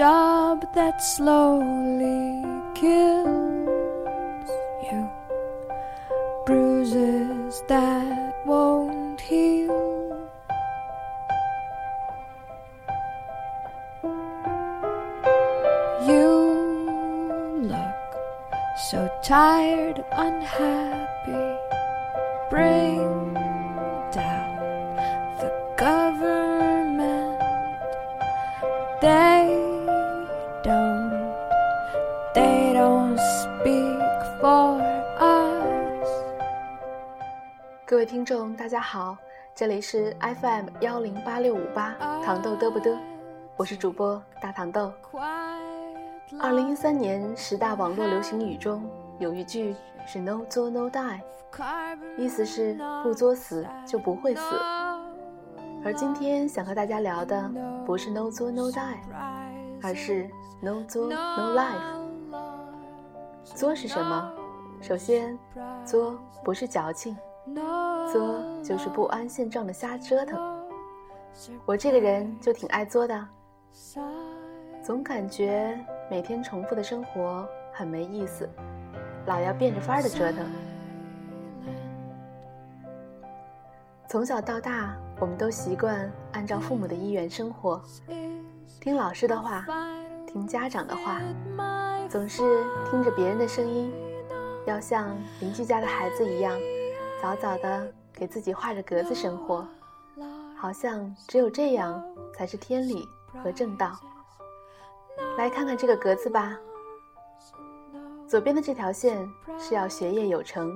job that slowly kills you, bruises that won't heal. You look so tired, unhappy. Bring 各位听众，大家好，这里是 FM 幺零八六五八糖豆嘚不嘚，我是主播大糖豆。二零一三年十大网络流行语中有一句是 “no 作 no die”，意思是不作死就不会死。而今天想和大家聊的不是 “no 作 no die”，而是 “no 作 no life”。作是什么？首先，作不是矫情，作就是不安现状的瞎折腾。我这个人就挺爱作的，总感觉每天重复的生活很没意思，老要变着法儿的折腾。从小到大，我们都习惯按照父母的意愿生活，听老师的话，听家长的话，总是听着别人的声音，要像邻居家的孩子一样，早早的给自己画着格子生活，好像只有这样才是天理和正道。来看看这个格子吧，左边的这条线是要学业有成，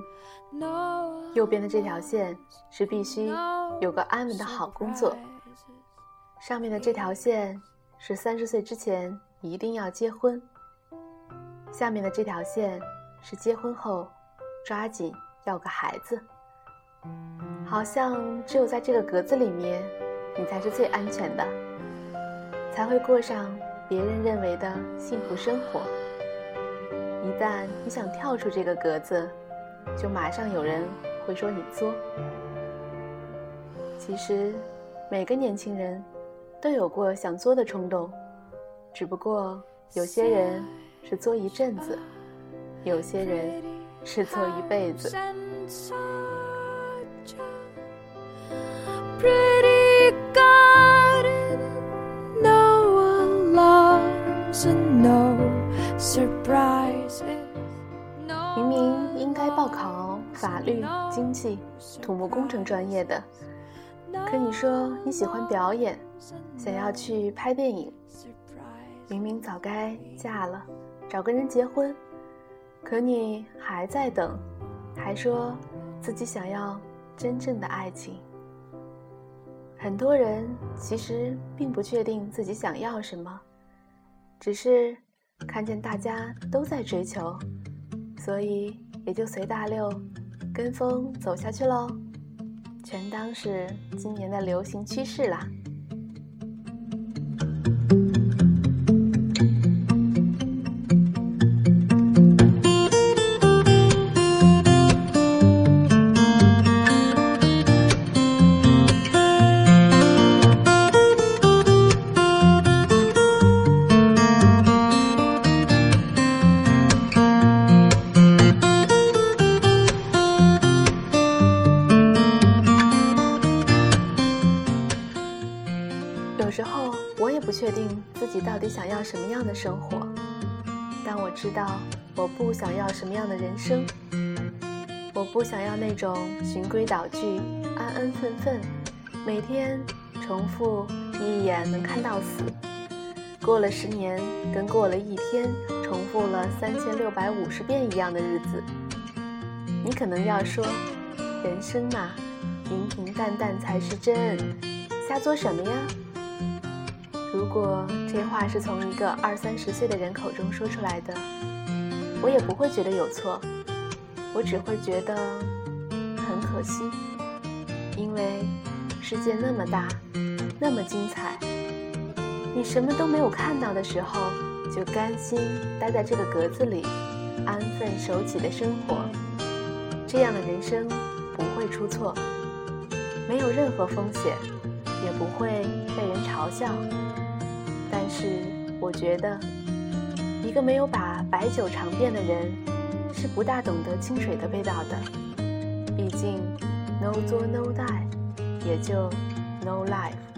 右边的这条线是必须有个安稳的好工作，上面的这条线是三十岁之前一定要结婚，下面的这条线是结婚后抓紧要个孩子。好像只有在这个格子里面，你才是最安全的，才会过上。别人认为的幸福生活，一旦你想跳出这个格子，就马上有人会说你作。其实，每个年轻人都有过想作的冲动，只不过有些人是作一阵子，有些人是作一辈子。明明 应该报考法律、经济、土木工程专业的，可你说你喜欢表演，想要去拍电影。明明早该嫁了，找个人结婚，可你还在等，还说自己想要真正的爱情。很多人其实并不确定自己想要什么，只是。看见大家都在追求，所以也就随大流，跟风走下去喽，全当是今年的流行趋势啦。什么样的生活，但我知道我不想要什么样的人生。我不想要那种循规蹈矩、安安分分，每天重复一眼能看到死，过了十年跟过了一天重复了三千六百五十遍一样的日子。你可能要说，人生嘛，平平淡淡才是真，瞎作什么呀？如果这话是从一个二三十岁的人口中说出来的，我也不会觉得有错，我只会觉得很可惜，因为世界那么大，那么精彩，你什么都没有看到的时候，就甘心待在这个格子里，安分守己的生活，这样的人生不会出错，没有任何风险，也不会被人嘲笑。但是我觉得，一个没有把白酒尝遍的人，是不大懂得清水的味道的。毕竟，no 作 no die，也就 no life。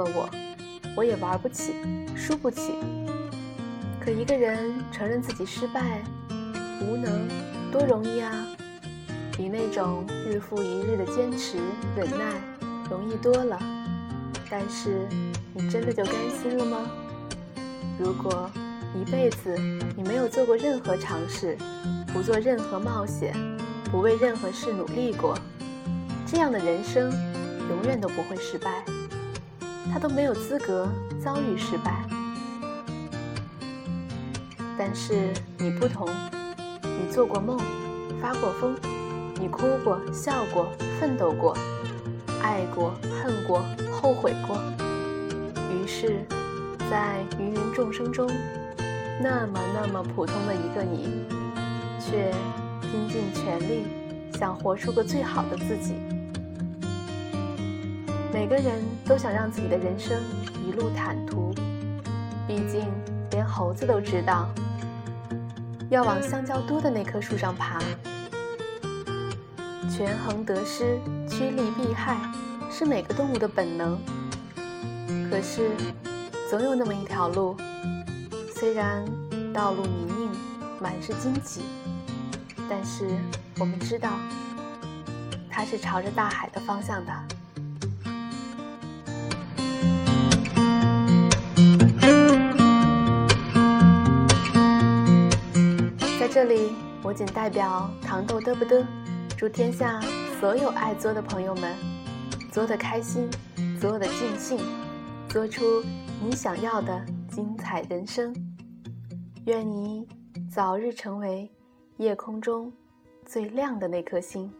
合我，我也玩不起，输不起。可一个人承认自己失败、无能，多容易啊！比那种日复一日的坚持忍耐容易多了。但是，你真的就甘心了吗？如果一辈子你没有做过任何尝试，不做任何冒险，不为任何事努力过，这样的人生。永远都不会失败，他都没有资格遭遇失败。但是你不同，你做过梦，发过疯，你哭过、笑过、奋斗过，爱过、恨过、后悔过。于是，在芸芸众生中，那么那么普通的一个你，却拼尽全力想活出个最好的自己。每个人都想让自己的人生一路坦途，毕竟连猴子都知道，要往香蕉多的那棵树上爬。权衡得失、趋利避害，是每个动物的本能。可是，总有那么一条路，虽然道路泥泞、满是荆棘，但是我们知道，它是朝着大海的方向的。里，我仅代表糖豆嘚不嘚，祝天下所有爱作的朋友们，作的开心，作的尽兴，做出你想要的精彩人生。愿你早日成为夜空中最亮的那颗星。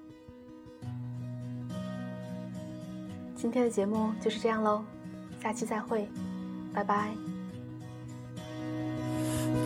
今天的节目就是这样喽，下期再会，拜拜。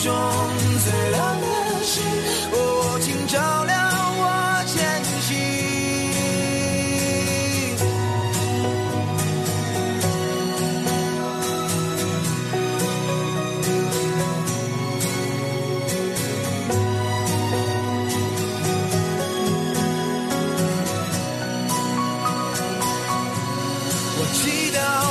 中最亮的星我请照亮我前行我祈祷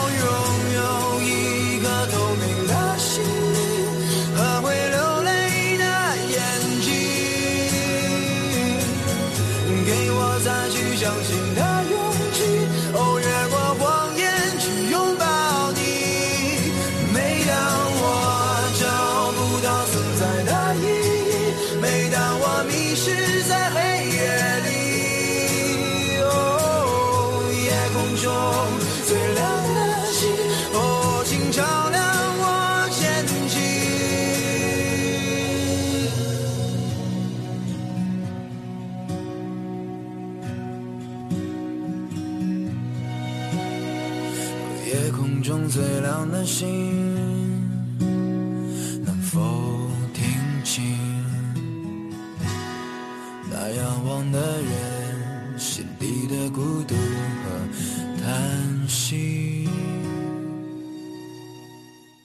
夜空中最亮的星，能否